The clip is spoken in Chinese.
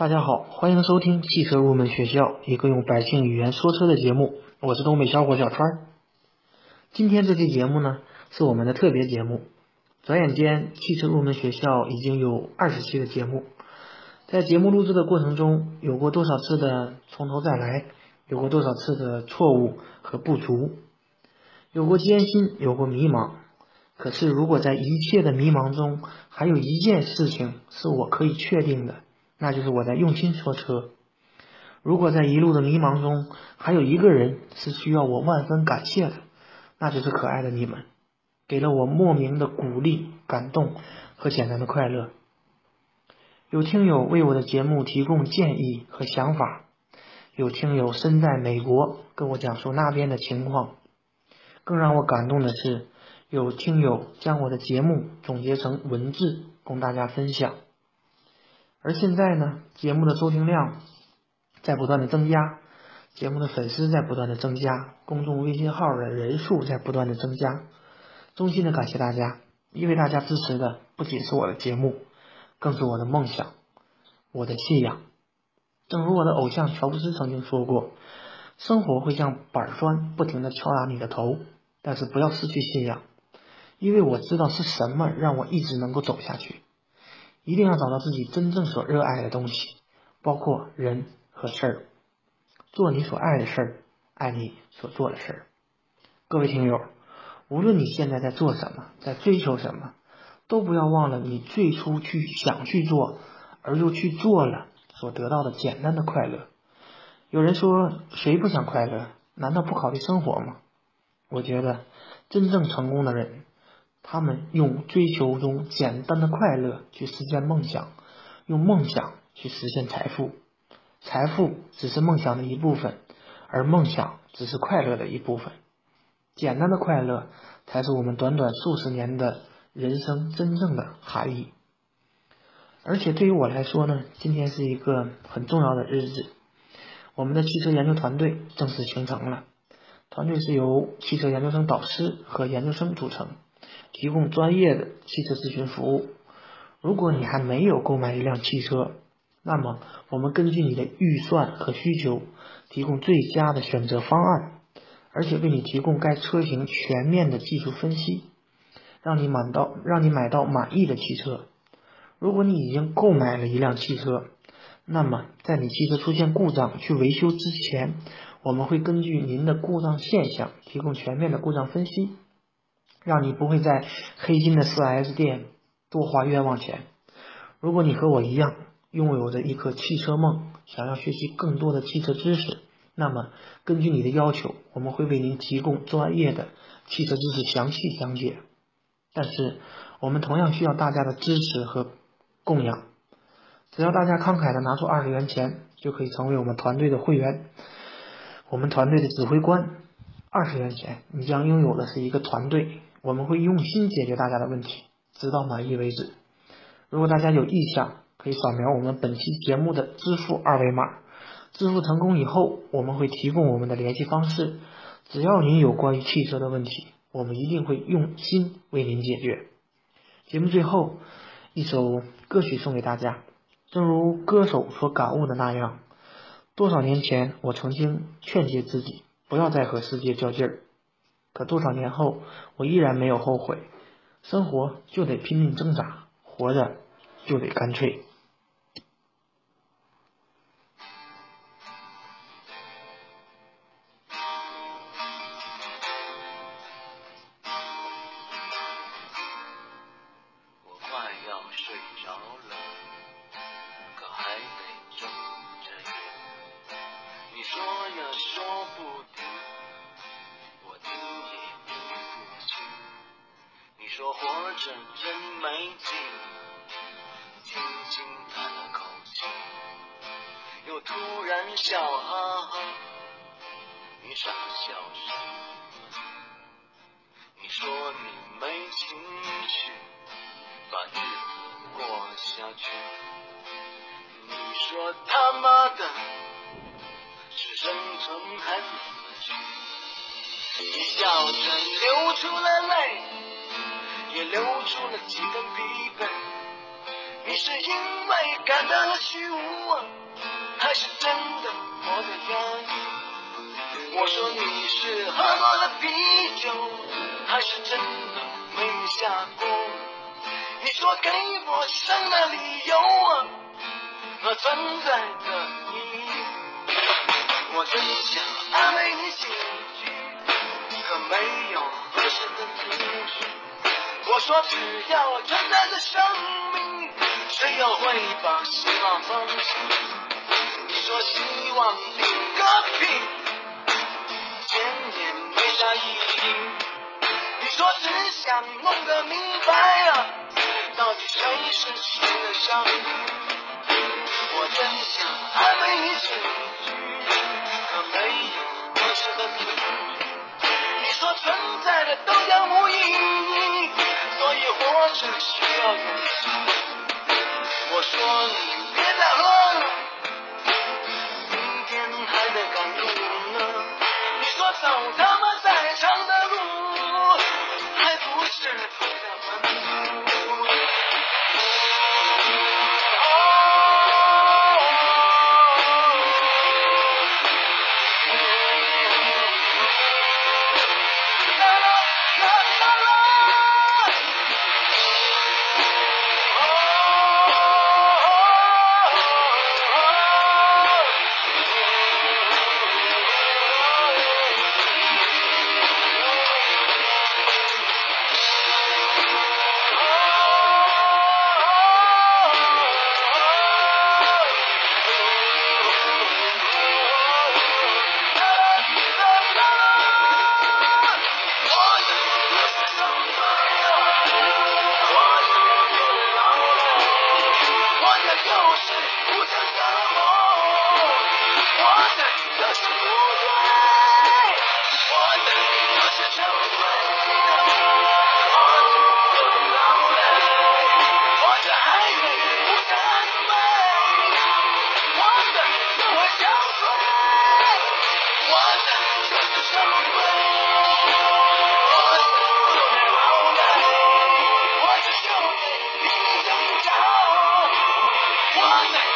大家好，欢迎收听汽车入门学校，一个用百姓语言说车的节目。我是东北小伙小川。今天这期节目呢，是我们的特别节目。转眼间，汽车入门学校已经有二十期的节目。在节目录制的过程中，有过多少次的从头再来，有过多少次的错误和不足，有过艰辛，有过迷茫。可是，如果在一切的迷茫中，还有一件事情是我可以确定的。那就是我在用心说车。如果在一路的迷茫中，还有一个人是需要我万分感谢的，那就是可爱的你们，给了我莫名的鼓励、感动和简单的快乐。有听友为我的节目提供建议和想法，有听友身在美国跟我讲述那边的情况，更让我感动的是，有听友将我的节目总结成文字供大家分享。而现在呢，节目的收听量在不断的增加，节目的粉丝在不断的增加，公众微信号的人数在不断的增加。衷心的感谢大家，因为大家支持的不仅是我的节目，更是我的梦想，我的信仰。正如我的偶像乔布斯曾经说过：“生活会像板砖，不停的敲打你的头，但是不要失去信仰，因为我知道是什么让我一直能够走下去。”一定要找到自己真正所热爱的东西，包括人和事儿，做你所爱的事儿，爱你所做的事儿。各位听友，无论你现在在做什么，在追求什么，都不要忘了你最初去想去做，而又去做了所得到的简单的快乐。有人说，谁不想快乐？难道不考虑生活吗？我觉得，真正成功的人。他们用追求中简单的快乐去实现梦想，用梦想去实现财富。财富只是梦想的一部分，而梦想只是快乐的一部分。简单的快乐才是我们短短数十年的人生真正的含义。而且对于我来说呢，今天是一个很重要的日子。我们的汽车研究团队正式形成了，团队是由汽车研究生导师和研究生组成。提供专业的汽车咨询服务。如果你还没有购买一辆汽车，那么我们根据你的预算和需求，提供最佳的选择方案，而且为你提供该车型全面的技术分析，让你买到让你买到满意的汽车。如果你已经购买了一辆汽车，那么在你汽车出现故障去维修之前，我们会根据您的故障现象提供全面的故障分析。让你不会在黑心的 4S 店多花冤枉钱。如果你和我一样拥有着一颗汽车梦，想要学习更多的汽车知识，那么根据你的要求，我们会为您提供专业的汽车知识详细讲解。但是，我们同样需要大家的支持和供养。只要大家慷慨的拿出二十元钱，就可以成为我们团队的会员，我们团队的指挥官。二十元钱，你将拥有的是一个团队。我们会用心解决大家的问题，直到满意为止。如果大家有意向，可以扫描我们本期节目的支付二维码。支付成功以后，我们会提供我们的联系方式。只要您有关于汽车的问题，我们一定会用心为您解决。节目最后一首歌曲送给大家，正如歌手所感悟的那样：多少年前，我曾经劝诫自己不要再和世界较劲儿。可多少年后，我依然没有后悔。生活就得拼命挣扎，活着就得干脆。这真没劲，轻轻叹了口气，又突然笑哈哈。你傻笑什么？你说你没情绪，把日子过下去。你说他妈的，是生存还是死去？你笑着流出了泪。也留住了几分疲惫。你是因为感到了虚无，还是真的活得压抑？我说你是喝多了啤酒，还是真的没下过？你说给我生的理由和存在的意义。我真想安慰你几句。我说只要存在的生命，谁又会把希望放弃？你说希望顶个屁，千年没啥意义。你说只想弄个明白啊，到底谁是谁的上帝？我真想安慰你情绪，可没有合适的字句。你说存在的都将无，所以活着需要勇气。我说你别再喝了，明天还得赶路呢。你说走 Amen